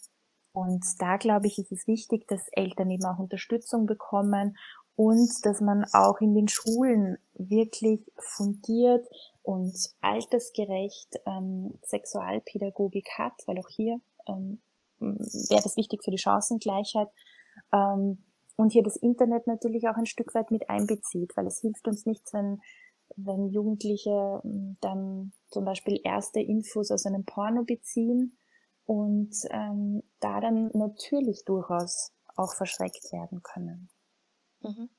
Und da glaube ich, ist es wichtig, dass Eltern eben auch Unterstützung bekommen und dass man auch in den Schulen wirklich fundiert und altersgerecht ähm, Sexualpädagogik hat, weil auch hier ähm, wäre das wichtig für die Chancengleichheit. Ähm, und hier das Internet natürlich auch ein Stück weit mit einbezieht, weil es hilft uns nichts, wenn wenn Jugendliche ähm, dann zum Beispiel erste Infos aus einem Porno beziehen und ähm, da dann natürlich durchaus auch verschreckt werden können. Mhm.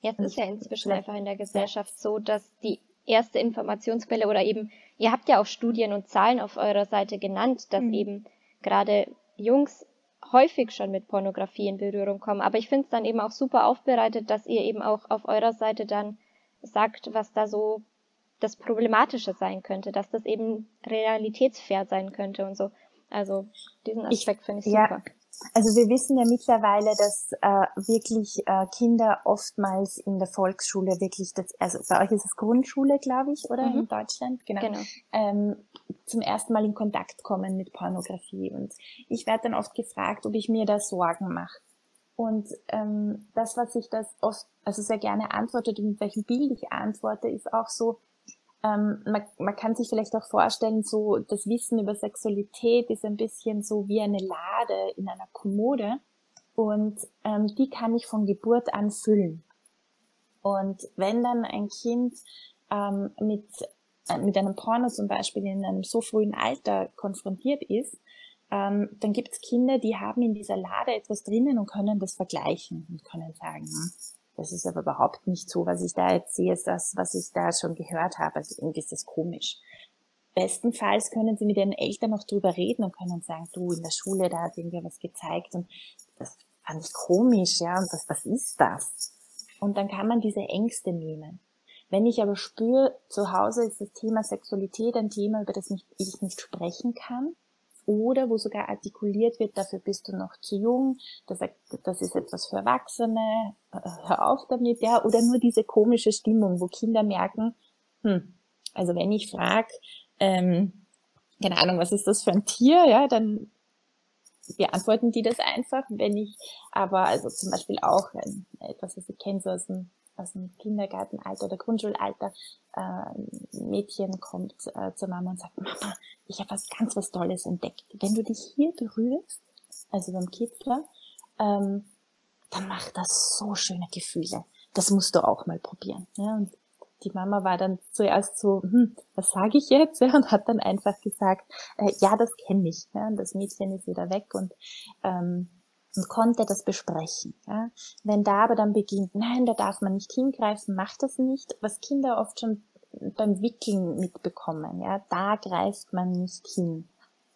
Jetzt ist ja inzwischen einfach in der Gesellschaft so, dass die erste Informationsquelle oder eben, ihr habt ja auch Studien und Zahlen auf eurer Seite genannt, dass mhm. eben gerade Jungs häufig schon mit Pornografie in Berührung kommen. Aber ich finde es dann eben auch super aufbereitet, dass ihr eben auch auf eurer Seite dann sagt, was da so das Problematische sein könnte, dass das eben realitätsfair sein könnte und so. Also diesen Aspekt finde ich super. Ja. Also wir wissen ja mittlerweile, dass äh, wirklich äh, Kinder oftmals in der Volksschule wirklich, das, also bei euch ist es Grundschule, glaube ich, oder mhm. in Deutschland, genau, genau. Ähm, zum ersten Mal in Kontakt kommen mit Pornografie. Und ich werde dann oft gefragt, ob ich mir da Sorgen mache. Und ähm, das, was ich das oft, also sehr gerne antworte, und mit welchem Bild ich antworte, ist auch so, ähm, man, man kann sich vielleicht auch vorstellen, so das Wissen über Sexualität ist ein bisschen so wie eine Lade in einer Kommode und ähm, die kann ich von Geburt an füllen. Und wenn dann ein Kind ähm, mit, äh, mit einem Porno zum Beispiel in einem so frühen Alter konfrontiert ist, ähm, dann gibt es Kinder, die haben in dieser Lade etwas drinnen und können das vergleichen und können sagen, hm, das ist aber überhaupt nicht so, was ich da jetzt sehe, ist das, was ich da schon gehört habe. Also irgendwie ist das komisch. Bestenfalls können sie mit ihren Eltern noch drüber reden und können sagen, du, in der Schule, da hat irgendwer was gezeigt und das fand ich komisch, ja, und was, was ist das? Und dann kann man diese Ängste nehmen. Wenn ich aber spüre, zu Hause ist das Thema Sexualität ein Thema, über das ich nicht sprechen kann, oder wo sogar artikuliert wird, dafür bist du noch zu jung, das, das ist etwas für Erwachsene, äh, hör auf damit, ja, oder nur diese komische Stimmung, wo Kinder merken, hm, also wenn ich frage, ähm, keine Ahnung, was ist das für ein Tier, ja, dann beantworten die das einfach. Wenn ich aber, also zum Beispiel auch ähm, etwas, was ich kenne, so aus dem aus dem Kindergartenalter oder Grundschulalter äh, Mädchen kommt äh, zur Mama und sagt, Mama, ich habe was ganz was Tolles entdeckt. Wenn du dich hier berührst, also beim Kitzler, ähm, dann macht das so schöne Gefühle. Das musst du auch mal probieren. Ja? Und die Mama war dann zuerst so, hm, was sage ich jetzt? Ja, und hat dann einfach gesagt, äh, ja, das kenne ich. Ja? Und das Mädchen ist wieder weg und ähm, und konnte das besprechen. Ja. Wenn da aber dann beginnt, nein, da darf man nicht hingreifen, macht das nicht, was Kinder oft schon beim Wickeln mitbekommen, ja, da greift man nicht hin.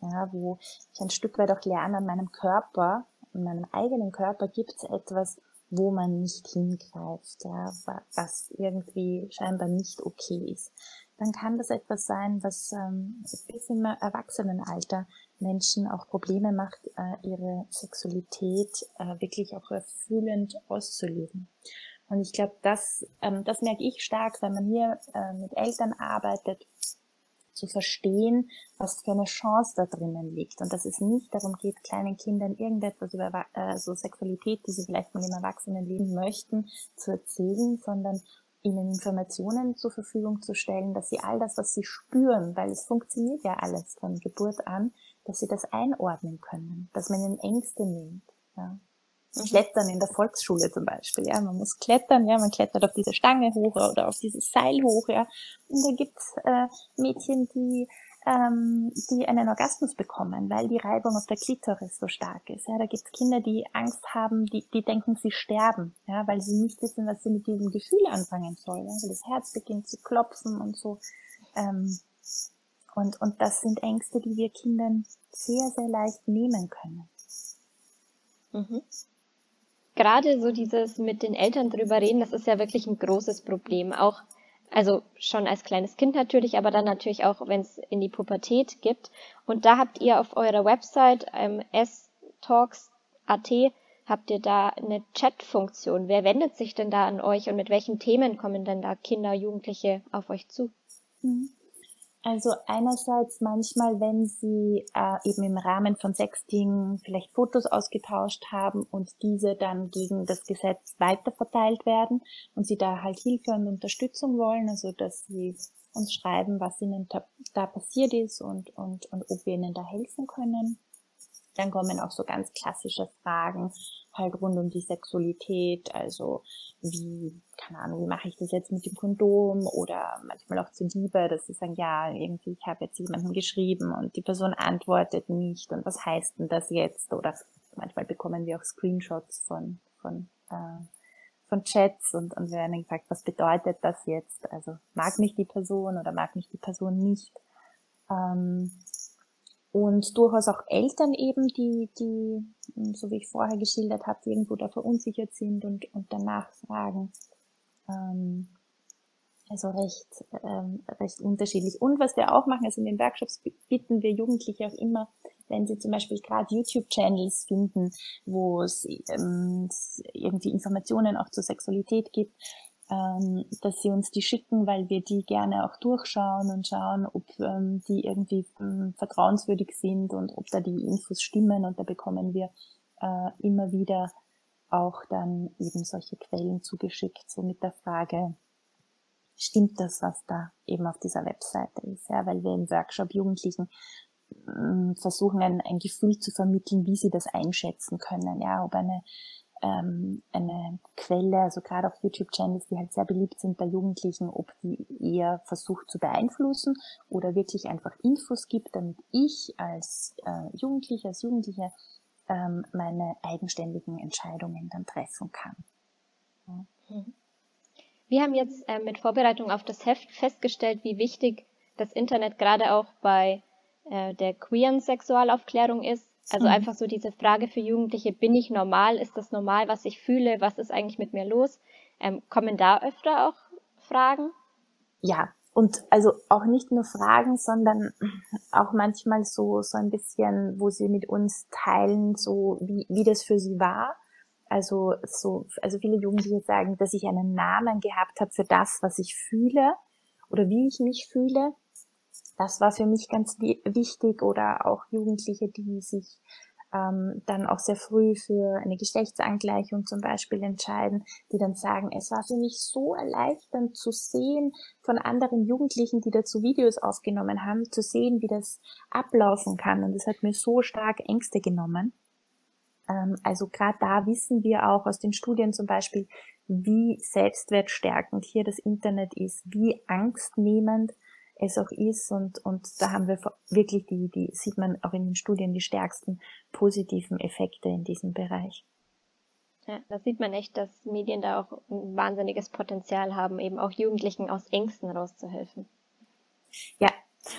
Ja, wo ich ein Stück weit auch lerne, an meinem Körper, in meinem eigenen Körper gibt es etwas, wo man nicht hingreift, ja, was irgendwie scheinbar nicht okay ist. Dann kann das etwas sein, was ähm, bis im Erwachsenenalter Menschen auch Probleme macht, äh, ihre Sexualität äh, wirklich auch erfüllend auszuleben. Und ich glaube, das, ähm, das merke ich stark, wenn man hier äh, mit Eltern arbeitet, zu verstehen, was für eine Chance da drinnen liegt und dass es nicht darum geht, kleinen Kindern irgendetwas über äh, so Sexualität, die sie vielleicht mal im Erwachsenenleben möchten, zu erzählen, sondern ihnen Informationen zur Verfügung zu stellen, dass sie all das, was sie spüren, weil es funktioniert ja alles von Geburt an, dass sie das einordnen können, dass man ihnen Ängste nimmt. Ja. Mhm. Klettern in der Volksschule zum Beispiel, ja, man muss klettern, ja, man klettert auf diese Stange hoch oder auf dieses Seil hoch, ja. Und da gibt's äh, Mädchen, die ähm, die einen Orgasmus bekommen, weil die Reibung auf der Klitoris so stark ist. Ja, da gibt es Kinder, die Angst haben, die, die denken, sie sterben, ja, weil sie nicht wissen, was sie mit diesem Gefühl anfangen sollen. Also das Herz beginnt zu klopfen und so. Ähm, und, und das sind Ängste, die wir Kindern sehr, sehr leicht nehmen können. Mhm. Gerade so dieses mit den Eltern drüber reden, das ist ja wirklich ein großes Problem. Auch also schon als kleines Kind natürlich, aber dann natürlich auch, wenn es in die Pubertät gibt. Und da habt ihr auf eurer Website ähm, stalks.at habt ihr da eine Chat-Funktion. Wer wendet sich denn da an euch und mit welchen Themen kommen denn da Kinder, Jugendliche auf euch zu? Mhm. Also einerseits manchmal, wenn sie äh, eben im Rahmen von Sexting vielleicht Fotos ausgetauscht haben und diese dann gegen das Gesetz weiterverteilt werden und sie da halt Hilfe und Unterstützung wollen, also dass sie uns schreiben, was ihnen da, da passiert ist und, und, und ob wir ihnen da helfen können. Dann kommen auch so ganz klassische Fragen halt rund um die Sexualität, also wie, keine Ahnung, wie mache ich das jetzt mit dem Kondom oder manchmal auch zu Liebe, dass sie sagen, ja, irgendwie, ich habe jetzt jemandem geschrieben und die Person antwortet nicht und was heißt denn das jetzt? Oder manchmal bekommen wir auch Screenshots von, von, äh, von Chats und, und werden gefragt, was bedeutet das jetzt? Also mag mich die Person oder mag mich die Person nicht? Ähm, und durchaus auch Eltern eben, die, die, so wie ich vorher geschildert habe, irgendwo da verunsichert sind und, und danach fragen. Ähm, also recht, ähm, recht unterschiedlich. Und was wir auch machen, also in den Workshops bitten wir Jugendliche auch immer, wenn sie zum Beispiel gerade YouTube-Channels finden, wo es ähm, irgendwie Informationen auch zur Sexualität gibt, ähm, dass sie uns die schicken, weil wir die gerne auch durchschauen und schauen, ob ähm, die irgendwie ähm, vertrauenswürdig sind und ob da die Infos stimmen. Und da bekommen wir äh, immer wieder auch dann eben solche Quellen zugeschickt, so mit der Frage, stimmt das, was da eben auf dieser Webseite ist? Ja, weil wir im Workshop Jugendlichen ähm, versuchen, ein, ein Gefühl zu vermitteln, wie sie das einschätzen können. Ja, ob eine ähm, eine Quelle, also gerade auf YouTube-Channels, die halt sehr beliebt sind bei Jugendlichen, ob die eher versucht zu beeinflussen oder wirklich einfach Infos gibt, damit ich als äh, Jugendlicher, als Jugendliche ähm, meine eigenständigen Entscheidungen dann treffen kann. Mhm. Wir haben jetzt äh, mit Vorbereitung auf das Heft festgestellt, wie wichtig das Internet gerade auch bei äh, der queeren Sexualaufklärung ist also mhm. einfach so diese Frage für Jugendliche, bin ich normal? Ist das normal, was ich fühle? Was ist eigentlich mit mir los? Ähm, kommen da öfter auch Fragen? Ja, und also auch nicht nur Fragen, sondern auch manchmal so, so ein bisschen, wo sie mit uns teilen, so wie, wie das für sie war. Also so, also viele Jugendliche sagen, dass ich einen Namen gehabt habe für das, was ich fühle oder wie ich mich fühle. Das war für mich ganz wichtig oder auch Jugendliche, die sich ähm, dann auch sehr früh für eine Geschlechtsangleichung zum Beispiel entscheiden, die dann sagen, es war für mich so erleichternd zu sehen von anderen Jugendlichen, die dazu Videos aufgenommen haben, zu sehen, wie das ablaufen kann. Und es hat mir so stark Ängste genommen. Ähm, also gerade da wissen wir auch aus den Studien zum Beispiel, wie selbstwertstärkend hier das Internet ist, wie angstnehmend es auch ist und, und da haben wir wirklich die, die, sieht man auch in den Studien die stärksten positiven Effekte in diesem Bereich. Ja, da sieht man echt, dass Medien da auch ein wahnsinniges Potenzial haben, eben auch Jugendlichen aus Ängsten rauszuhelfen. Ja,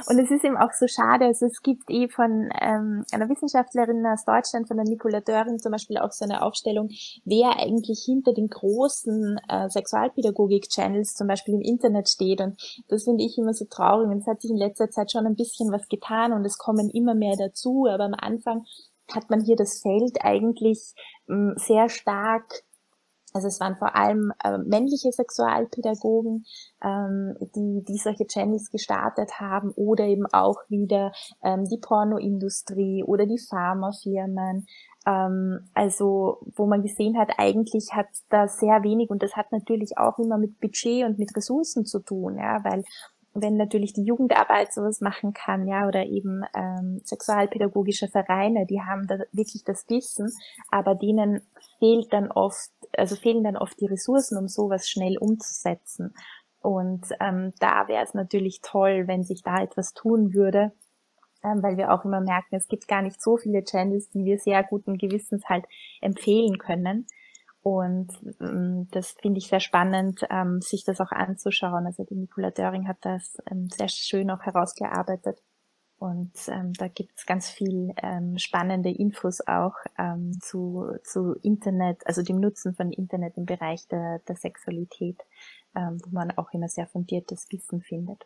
und es ist eben auch so schade, also es gibt eh von ähm, einer Wissenschaftlerin aus Deutschland, von der Nicola Döring zum Beispiel auch so eine Aufstellung, wer eigentlich hinter den großen äh, Sexualpädagogik-Channels zum Beispiel im Internet steht. Und das finde ich immer so traurig. Und es hat sich in letzter Zeit schon ein bisschen was getan und es kommen immer mehr dazu. Aber am Anfang hat man hier das Feld eigentlich ähm, sehr stark Also es waren vor allem äh, männliche Sexualpädagogen, ähm, die, die solche Channels gestartet haben oder eben auch wieder ähm, die Pornoindustrie oder die Pharmafirmen. Ähm, also wo man gesehen hat, eigentlich hat da sehr wenig und das hat natürlich auch immer mit Budget und mit Ressourcen zu tun, ja, weil wenn natürlich die Jugendarbeit sowas machen kann, ja, oder eben ähm, sexualpädagogische Vereine, die haben da wirklich das Wissen, aber denen fehlt dann oft, also fehlen dann oft die Ressourcen, um sowas schnell umzusetzen. Und ähm, da wäre es natürlich toll, wenn sich da etwas tun würde, ähm, weil wir auch immer merken, es gibt gar nicht so viele Channels, die wir sehr guten Gewissens halt empfehlen können. Und ähm, das finde ich sehr spannend, ähm, sich das auch anzuschauen. Also die Nicola Döring hat das ähm, sehr schön auch herausgearbeitet. Und ähm, da gibt's ganz viel ähm, spannende Infos auch ähm, zu, zu Internet, also dem Nutzen von Internet im Bereich der, der Sexualität, ähm, wo man auch immer sehr fundiertes Wissen findet.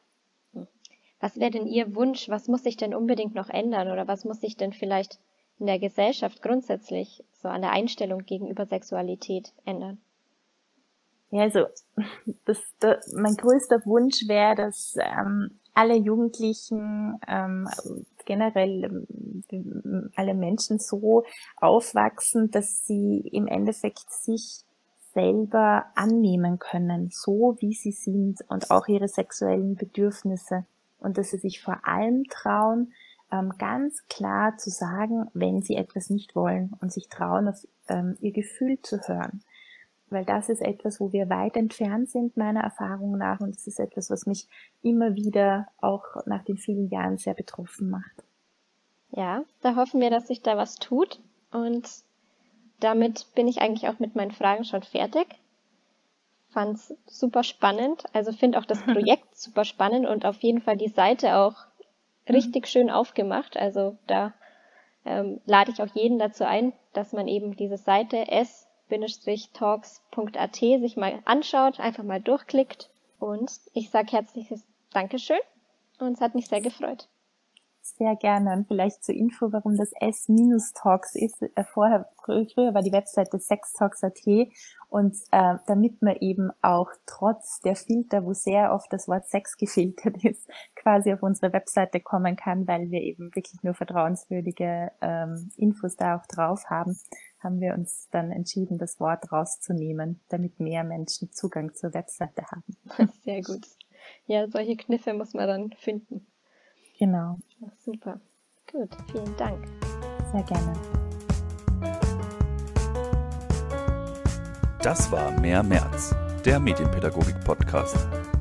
Was wäre denn Ihr Wunsch? Was muss sich denn unbedingt noch ändern oder was muss sich denn vielleicht in der Gesellschaft grundsätzlich so an der Einstellung gegenüber Sexualität ändern? Ja, also das, das, mein größter Wunsch wäre, dass ähm, alle Jugendlichen, ähm, generell ähm, alle Menschen so aufwachsen, dass sie im Endeffekt sich selber annehmen können, so wie sie sind und auch ihre sexuellen Bedürfnisse und dass sie sich vor allem trauen, ähm, ganz klar zu sagen, wenn sie etwas nicht wollen und sich trauen, auf ähm, ihr Gefühl zu hören. Weil das ist etwas, wo wir weit entfernt sind, meiner Erfahrung nach, und es ist etwas, was mich immer wieder auch nach den vielen Jahren sehr betroffen macht. Ja, da hoffen wir, dass sich da was tut. Und damit bin ich eigentlich auch mit meinen Fragen schon fertig. Fand's super spannend. Also finde auch das Projekt super spannend und auf jeden Fall die Seite auch richtig mhm. schön aufgemacht. Also da ähm, lade ich auch jeden dazu ein, dass man eben diese Seite s-talks.at sich mal anschaut, einfach mal durchklickt. Und ich sage herzliches Dankeschön und es hat mich sehr gefreut. Sehr gerne. Und vielleicht zur Info, warum das S-Talks ist. Äh, vorher, früher war die Webseite sextalks.at und äh, damit man eben auch trotz der Filter, wo sehr oft das Wort Sex gefiltert ist, quasi auf unsere Webseite kommen kann, weil wir eben wirklich nur vertrauenswürdige ähm, Infos da auch drauf haben, haben wir uns dann entschieden, das Wort rauszunehmen, damit mehr Menschen Zugang zur Webseite haben. Sehr gut. Ja, solche Kniffe muss man dann finden. Genau. Ach, super. Gut, vielen Dank. Sehr gerne. Das war Mehr März, der Medienpädagogik-Podcast.